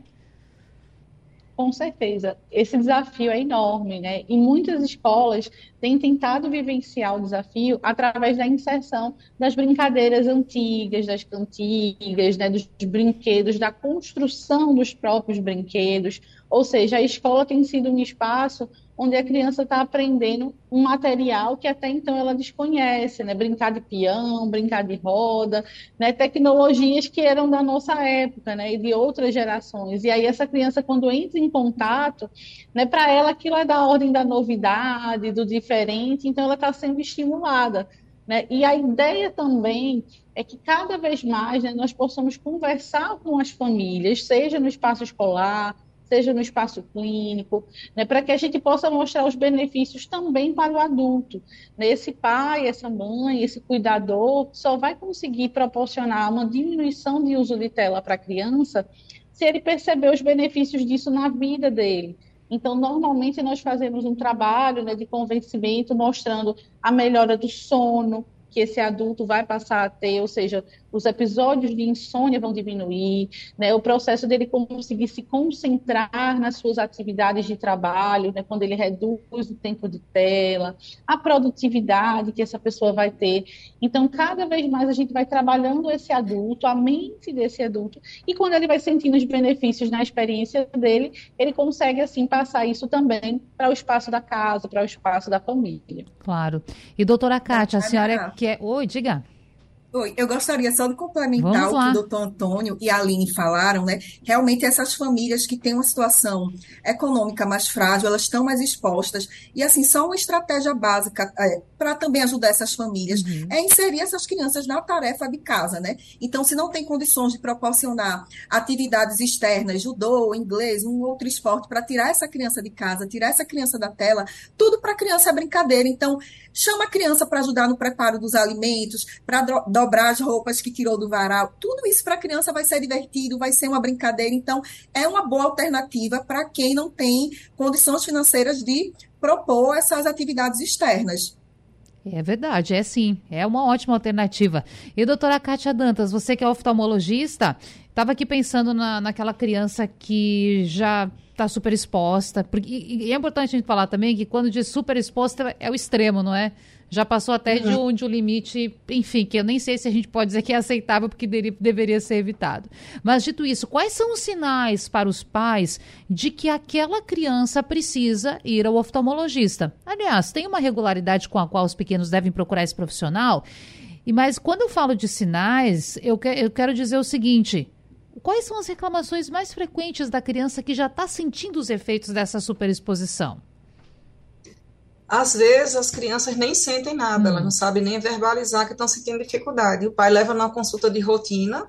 Com certeza, esse desafio é enorme, né? E muitas escolas têm tentado vivenciar o desafio através da inserção das brincadeiras antigas, das cantigas, né? dos brinquedos, da construção dos próprios brinquedos. Ou seja, a escola tem sido um espaço onde a criança está aprendendo um material que até então ela desconhece, né? Brincar de peão, brincar de roda, né? Tecnologias que eram da nossa época, né? E de outras gerações. E aí essa criança, quando entra em contato, né? Para ela aquilo é da ordem da novidade, do diferente, então ela está sendo estimulada. Né? E a ideia também é que cada vez mais né, nós possamos conversar com as famílias, seja no espaço escolar, seja no espaço clínico, né, para que a gente possa mostrar os benefícios também para o adulto. Né? Esse pai, essa mãe, esse cuidador só vai conseguir proporcionar uma diminuição de uso de tela para a criança se ele perceber os benefícios disso na vida dele. Então, normalmente, nós fazemos um trabalho né, de convencimento mostrando a melhora do sono, que esse adulto vai passar a ter, ou seja, os episódios de insônia vão diminuir, né? o processo dele conseguir se concentrar nas suas atividades de trabalho, né? quando ele reduz o tempo de tela, a produtividade que essa pessoa vai ter. Então, cada vez mais a gente vai trabalhando esse adulto, a mente desse adulto, e quando ele vai sentindo os benefícios na experiência dele, ele consegue, assim, passar isso também para o espaço da casa, para o espaço da família. Claro. E, doutora Kátia, a senhora quer... Oi, diga. Oi, eu gostaria só de complementar o que o doutor Antônio e a Aline falaram, né? Realmente essas famílias que têm uma situação econômica mais frágil, elas estão mais expostas. E assim, só uma estratégia básica é, para também ajudar essas famílias uhum. é inserir essas crianças na tarefa de casa, né? Então, se não tem condições de proporcionar atividades externas, judô, inglês, um outro esporte, para tirar essa criança de casa, tirar essa criança da tela, tudo para a criança é brincadeira. Então, chama a criança para ajudar no preparo dos alimentos, para dobrar as roupas que tirou do varal. Tudo isso para a criança vai ser divertido, vai ser uma brincadeira. Então, é uma boa alternativa para quem não tem condições financeiras de propor essas atividades externas. É verdade, é sim. É uma ótima alternativa. E doutora Kátia Dantas, você que é oftalmologista, estava aqui pensando na, naquela criança que já está super exposta. Porque, e, é importante a gente falar também que quando diz super exposta é o extremo, não é? Já passou até uhum. de, um, de um limite, enfim, que eu nem sei se a gente pode dizer que é aceitável, porque deveria, deveria ser evitado. Mas, dito isso, quais são os sinais para os pais de que aquela criança precisa ir ao oftalmologista? Aliás, tem uma regularidade com a qual os pequenos devem procurar esse profissional? E Mas quando eu falo de sinais, eu, que, eu quero dizer o seguinte: Quais são as reclamações mais frequentes da criança que já está sentindo os efeitos dessa superexposição? Às vezes as crianças nem sentem nada, hum. elas não sabem nem verbalizar que estão sentindo dificuldade. O pai leva numa consulta de rotina,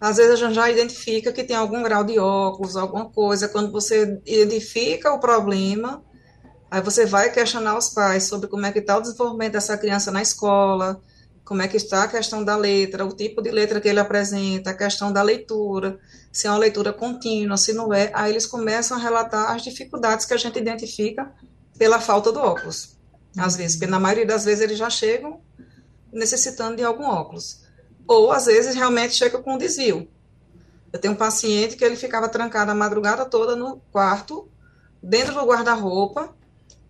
às vezes a gente já identifica que tem algum grau de óculos, alguma coisa. Quando você identifica o problema, aí você vai questionar os pais sobre como é que está o desenvolvimento dessa criança na escola, como é que está a questão da letra, o tipo de letra que ele apresenta, a questão da leitura, se é uma leitura contínua, se não é, aí eles começam a relatar as dificuldades que a gente identifica pela falta do óculos. Às vezes, porque na maioria das vezes eles já chegam necessitando de algum óculos. Ou às vezes realmente chega com um desvio. Eu tenho um paciente que ele ficava trancado a madrugada toda no quarto, dentro do guarda-roupa,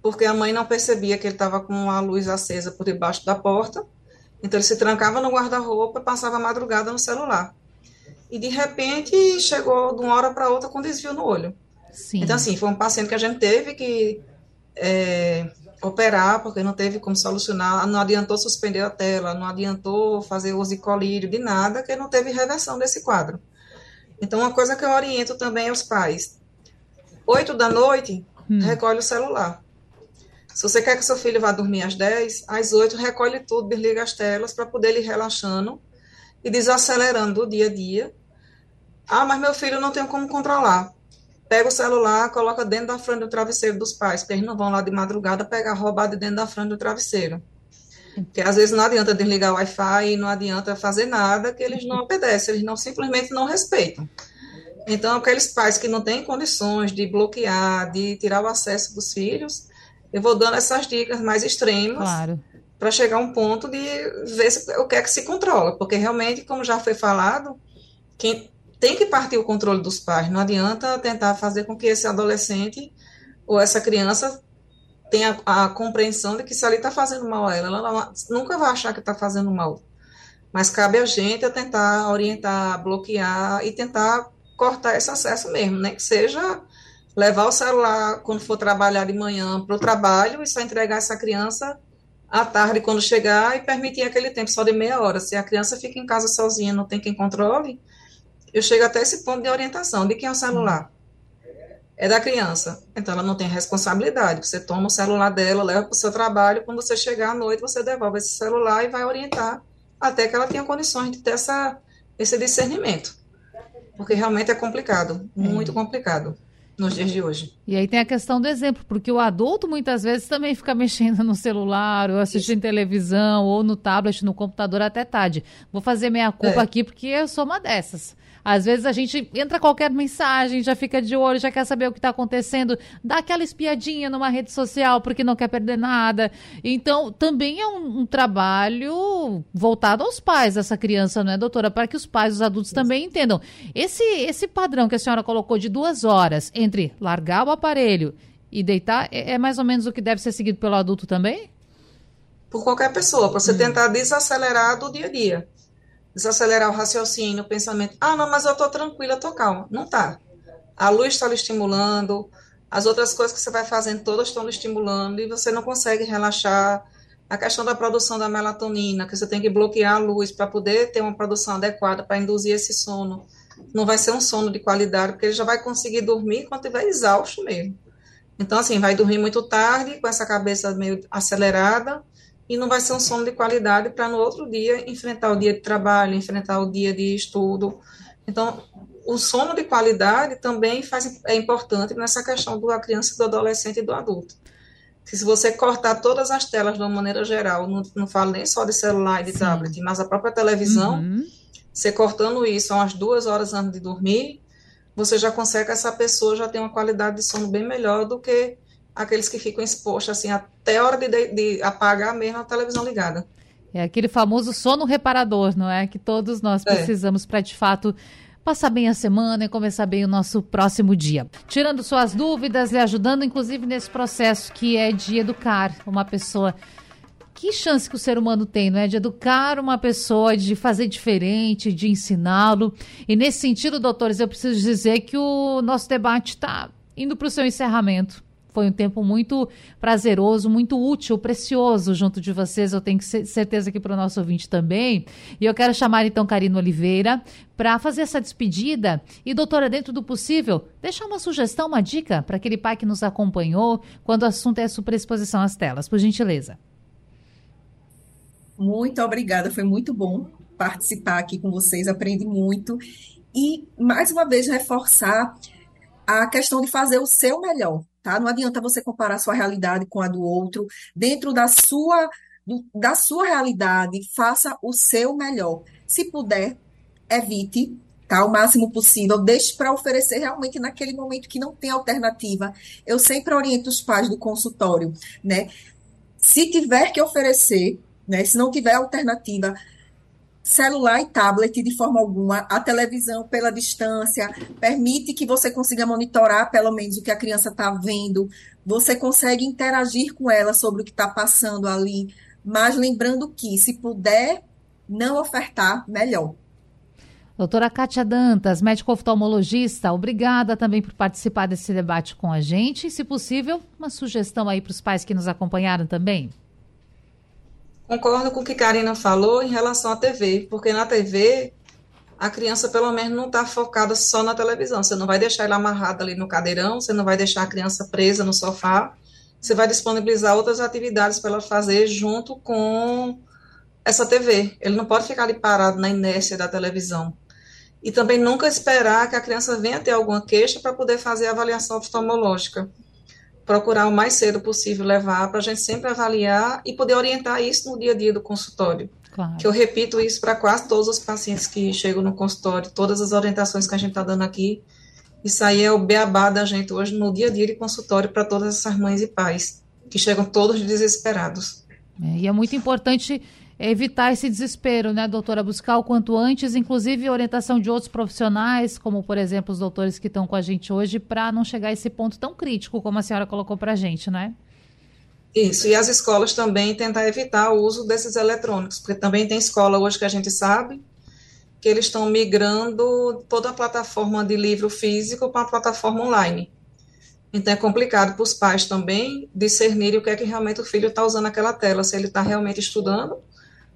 porque a mãe não percebia que ele estava com a luz acesa por debaixo da porta então ele se trancava no guarda-roupa e passava a madrugada no celular. E de repente chegou de uma hora para outra com desvio no olho. Sim. Então, assim, foi um paciente que a gente teve que é, operar, porque não teve como solucionar, não adiantou suspender a tela, não adiantou fazer uso de colírio, de nada, que não teve reversão desse quadro. Então, uma coisa que eu oriento também aos pais: oito da noite, hum. recolhe o celular. Se você quer que seu filho vá dormir às 10, às 8 recolhe tudo, desliga as telas para poder ir relaxando e desacelerando o dia a dia. Ah, mas meu filho não tem como controlar. Pega o celular, coloca dentro da frente do travesseiro dos pais, porque eles não vão lá de madrugada pegar roubado dentro da frente do travesseiro. Porque às vezes não adianta desligar o Wi-Fi, não adianta fazer nada, que eles não obedecem, eles não simplesmente não respeitam. Então, aqueles pais que não têm condições de bloquear, de tirar o acesso dos filhos, eu vou dando essas dicas mais extremas claro. para chegar a um ponto de ver se, o que é que se controla, porque realmente, como já foi falado, quem tem que partir o controle dos pais, não adianta tentar fazer com que esse adolescente ou essa criança tenha a compreensão de que se ali está fazendo mal a ela, ela nunca vai achar que está fazendo mal. Mas cabe a gente a tentar orientar, bloquear e tentar cortar esse acesso mesmo, né? Que seja levar o celular quando for trabalhar de manhã para o trabalho e só entregar essa criança à tarde quando chegar e permitir aquele tempo só de meia hora. Se a criança fica em casa sozinha, não tem quem controle, eu chego até esse ponto de orientação. De quem é o celular? É da criança. Então ela não tem responsabilidade. Você toma o celular dela, leva para o seu trabalho, quando você chegar à noite, você devolve esse celular e vai orientar até que ela tenha condições de ter essa, esse discernimento. Porque realmente é complicado, muito é. complicado nos dias de hoje. E aí tem a questão do exemplo, porque o adulto muitas vezes também fica mexendo no celular, ou assistindo Isso. televisão, ou no tablet, no computador até tarde. Vou fazer meia culpa é. aqui porque eu sou uma dessas. Às vezes a gente entra qualquer mensagem, já fica de olho, já quer saber o que está acontecendo, dá aquela espiadinha numa rede social porque não quer perder nada. Então, também é um, um trabalho voltado aos pais dessa criança, não é, doutora? Para que os pais, os adultos também entendam. Esse, esse padrão que a senhora colocou de duas horas entre largar o aparelho e deitar, é, é mais ou menos o que deve ser seguido pelo adulto também? Por qualquer pessoa, para você hum. tentar desacelerar do dia a dia desacelerar o raciocínio, o pensamento. Ah, não, mas eu estou tranquila, estou calma. Não está. A luz está lhe estimulando, as outras coisas que você vai fazendo todas estão lhe estimulando e você não consegue relaxar. A questão da produção da melatonina, que você tem que bloquear a luz para poder ter uma produção adequada para induzir esse sono. Não vai ser um sono de qualidade, porque ele já vai conseguir dormir quando estiver exausto mesmo. Então, assim, vai dormir muito tarde, com essa cabeça meio acelerada, e não vai ser um sono de qualidade para no outro dia enfrentar o dia de trabalho, enfrentar o dia de estudo. Então, o sono de qualidade também faz, é importante nessa questão da criança, do adolescente e do adulto. se você cortar todas as telas de uma maneira geral, não, não falo nem só de celular e de Sim. tablet, mas a própria televisão, uhum. você cortando isso umas duas horas antes de dormir, você já consegue que essa pessoa já tem uma qualidade de sono bem melhor do que aqueles que ficam expostos assim até a hora de, de apagar mesmo a televisão ligada. É aquele famoso sono reparador, não é? Que todos nós é. precisamos para de fato passar bem a semana e começar bem o nosso próximo dia. Tirando suas dúvidas e ajudando, inclusive, nesse processo que é de educar uma pessoa. Que chance que o ser humano tem, não é? De educar uma pessoa, de fazer diferente, de ensiná-lo. E nesse sentido, doutores, eu preciso dizer que o nosso debate está indo para o seu encerramento. Foi um tempo muito prazeroso, muito útil, precioso junto de vocês. Eu tenho certeza que para o nosso ouvinte também. E eu quero chamar então Karina Oliveira para fazer essa despedida. E, doutora, dentro do possível, deixar uma sugestão, uma dica para aquele pai que nos acompanhou quando o assunto é superexposição às telas, por gentileza. Muito obrigada, foi muito bom participar aqui com vocês, aprendi muito. E, mais uma vez, reforçar a questão de fazer o seu melhor tá? Não adianta você comparar sua realidade com a do outro. Dentro da sua, do, da sua realidade, faça o seu melhor. Se puder, evite, tá? O máximo possível. Deixe para oferecer realmente naquele momento que não tem alternativa. Eu sempre oriento os pais do consultório, né? Se tiver que oferecer, né? Se não tiver alternativa, celular e tablet de forma alguma, a televisão pela distância, permite que você consiga monitorar pelo menos o que a criança está vendo, você consegue interagir com ela sobre o que está passando ali, mas lembrando que, se puder não ofertar, melhor. Doutora Kátia Dantas, médico oftalmologista, obrigada também por participar desse debate com a gente. E, se possível, uma sugestão aí para os pais que nos acompanharam também. Concordo com o que Karina falou em relação à TV, porque na TV a criança pelo menos não está focada só na televisão. Você não vai deixar ela amarrada ali no cadeirão, você não vai deixar a criança presa no sofá. Você vai disponibilizar outras atividades para ela fazer junto com essa TV. Ele não pode ficar ali parado na inércia da televisão. E também nunca esperar que a criança venha ter alguma queixa para poder fazer a avaliação oftalmológica procurar o mais cedo possível levar para a gente sempre avaliar e poder orientar isso no dia a dia do consultório. Claro. Que eu repito isso para quase todos os pacientes que chegam no consultório, todas as orientações que a gente está dando aqui, Isso aí é o beabá da gente hoje no dia a dia de consultório para todas essas mães e pais, que chegam todos desesperados. É, e é muito importante evitar esse desespero, né, doutora? Buscar o quanto antes, inclusive orientação de outros profissionais, como, por exemplo, os doutores que estão com a gente hoje, para não chegar a esse ponto tão crítico como a senhora colocou para a gente, né? Isso, e as escolas também tentar evitar o uso desses eletrônicos, porque também tem escola hoje que a gente sabe que eles estão migrando toda a plataforma de livro físico para a plataforma online. Então é complicado para os pais também discernirem o que é que realmente o filho está usando aquela tela, se ele está realmente estudando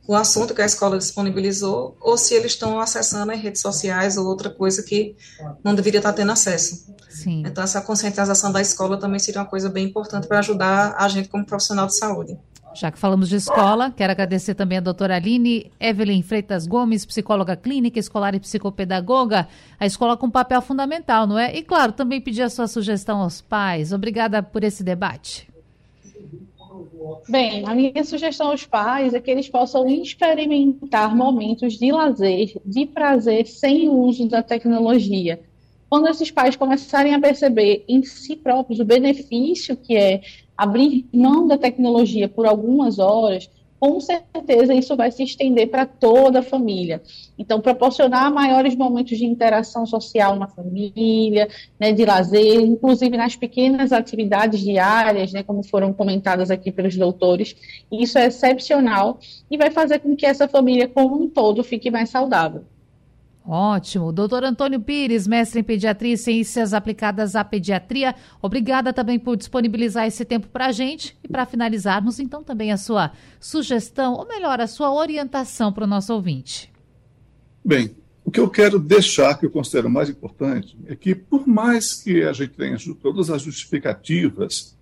o assunto que a escola disponibilizou, ou se eles estão acessando as redes sociais ou outra coisa que não deveria estar tendo acesso. Sim. Então essa conscientização da escola também seria uma coisa bem importante para ajudar a gente como profissional de saúde. Já que falamos de escola, quero agradecer também a doutora Aline Evelyn Freitas Gomes, psicóloga clínica, escolar e psicopedagoga. A escola com papel fundamental, não é? E, claro, também pedir a sua sugestão aos pais. Obrigada por esse debate. Bem, a minha sugestão aos pais é que eles possam experimentar momentos de lazer, de prazer, sem o uso da tecnologia. Quando esses pais começarem a perceber em si próprios o benefício que é abrir mão da tecnologia por algumas horas, com certeza isso vai se estender para toda a família. Então, proporcionar maiores momentos de interação social na família, né, de lazer, inclusive nas pequenas atividades diárias, né, como foram comentadas aqui pelos doutores, isso é excepcional e vai fazer com que essa família como um todo fique mais saudável. Ótimo. Doutor Antônio Pires, mestre em pediatria e ciências aplicadas à pediatria, obrigada também por disponibilizar esse tempo para a gente. E para finalizarmos, então, também a sua sugestão, ou melhor, a sua orientação para o nosso ouvinte. Bem, o que eu quero deixar, que eu considero mais importante, é que, por mais que a gente tenha todas as justificativas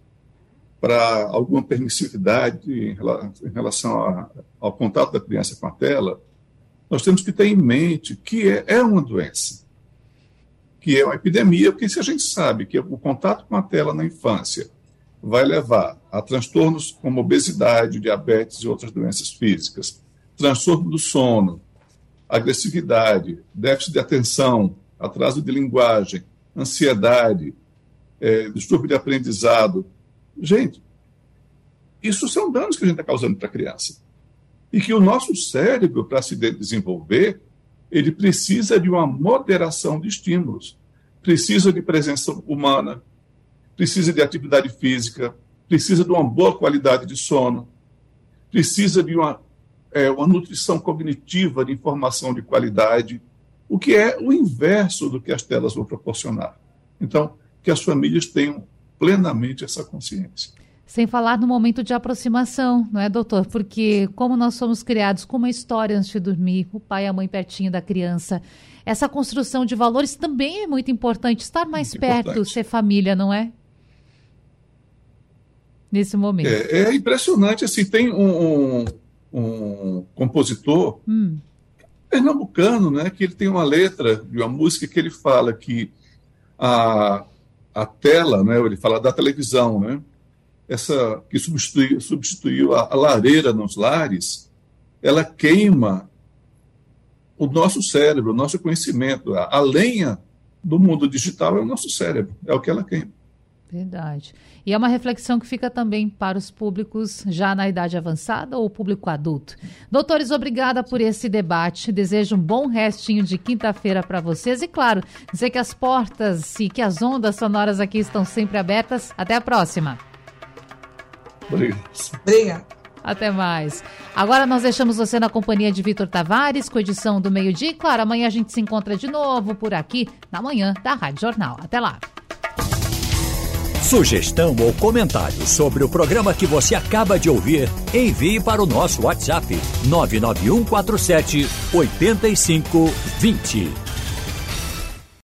para alguma permissividade em relação ao contato da criança com a tela, nós temos que ter em mente que é, é uma doença, que é uma epidemia, porque se a gente sabe que o contato com a tela na infância vai levar a transtornos como obesidade, diabetes e outras doenças físicas, transtorno do sono, agressividade, déficit de atenção, atraso de linguagem, ansiedade, é, distúrbio de aprendizado. Gente, isso são danos que a gente está causando para a criança e que o nosso cérebro, para se desenvolver, ele precisa de uma moderação de estímulos, precisa de presença humana, precisa de atividade física, precisa de uma boa qualidade de sono, precisa de uma, é, uma nutrição cognitiva de informação de qualidade, o que é o inverso do que as telas vão proporcionar. Então, que as famílias tenham plenamente essa consciência. Sem falar no momento de aproximação, não é, doutor? Porque como nós somos criados com uma história antes de dormir, o pai e a mãe pertinho da criança, essa construção de valores também é muito importante. Estar mais muito perto, importante. ser família, não é? Nesse momento. É, é impressionante, assim, tem um, um, um compositor hum. pernambucano, né, que ele tem uma letra de uma música que ele fala que a, a tela, né, ele fala da televisão, né, essa que substituiu, substituiu a, a lareira nos lares, ela queima o nosso cérebro, o nosso conhecimento. A, a lenha do mundo digital é o nosso cérebro, é o que ela queima. Verdade. E é uma reflexão que fica também para os públicos já na idade avançada ou público adulto. Doutores, obrigada por esse debate. Desejo um bom restinho de quinta-feira para vocês. E, claro, dizer que as portas e que as ondas sonoras aqui estão sempre abertas. Até a próxima. Obrigado. Obrigado. Até mais. Agora nós deixamos você na companhia de Vitor Tavares, com edição do meio-dia. Claro, amanhã a gente se encontra de novo por aqui, na manhã da Rádio Jornal. Até lá. Sugestão ou comentário sobre o programa que você acaba de ouvir, envie para o nosso WhatsApp 99147 8520.